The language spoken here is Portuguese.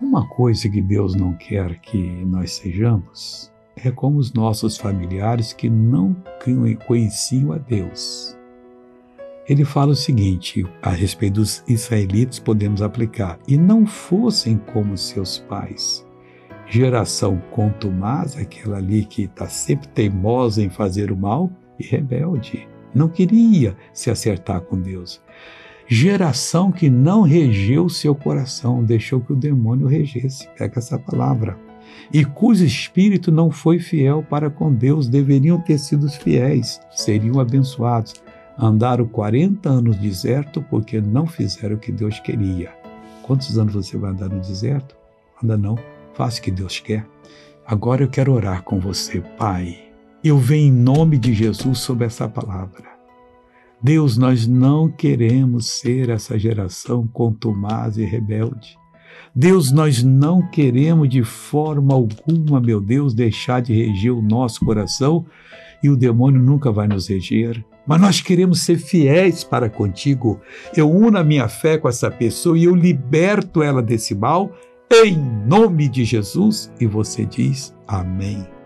Uma coisa que Deus não quer que nós sejamos é como os nossos familiares que não conheciam a Deus. Ele fala o seguinte a respeito dos israelitas, podemos aplicar: e não fossem como seus pais. Geração contumaz, aquela ali que está sempre teimosa em fazer o mal e rebelde, não queria se acertar com Deus. Geração que não regeu seu coração, deixou que o demônio regesse. Pega essa palavra e cujo espírito não foi fiel para com Deus, deveriam ter sido fiéis, seriam abençoados. Andaram 40 anos no deserto porque não fizeram o que Deus queria. Quantos anos você vai andar no deserto? Anda não, faça o que Deus quer. Agora eu quero orar com você, Pai. Eu venho em nome de Jesus sobre essa palavra. Deus, nós não queremos ser essa geração contumaz e rebelde. Deus, nós não queremos de forma alguma, meu Deus, deixar de reger o nosso coração e o demônio nunca vai nos reger. Mas nós queremos ser fiéis para contigo. Eu uno a minha fé com essa pessoa e eu liberto ela desse mal em nome de Jesus. E você diz amém.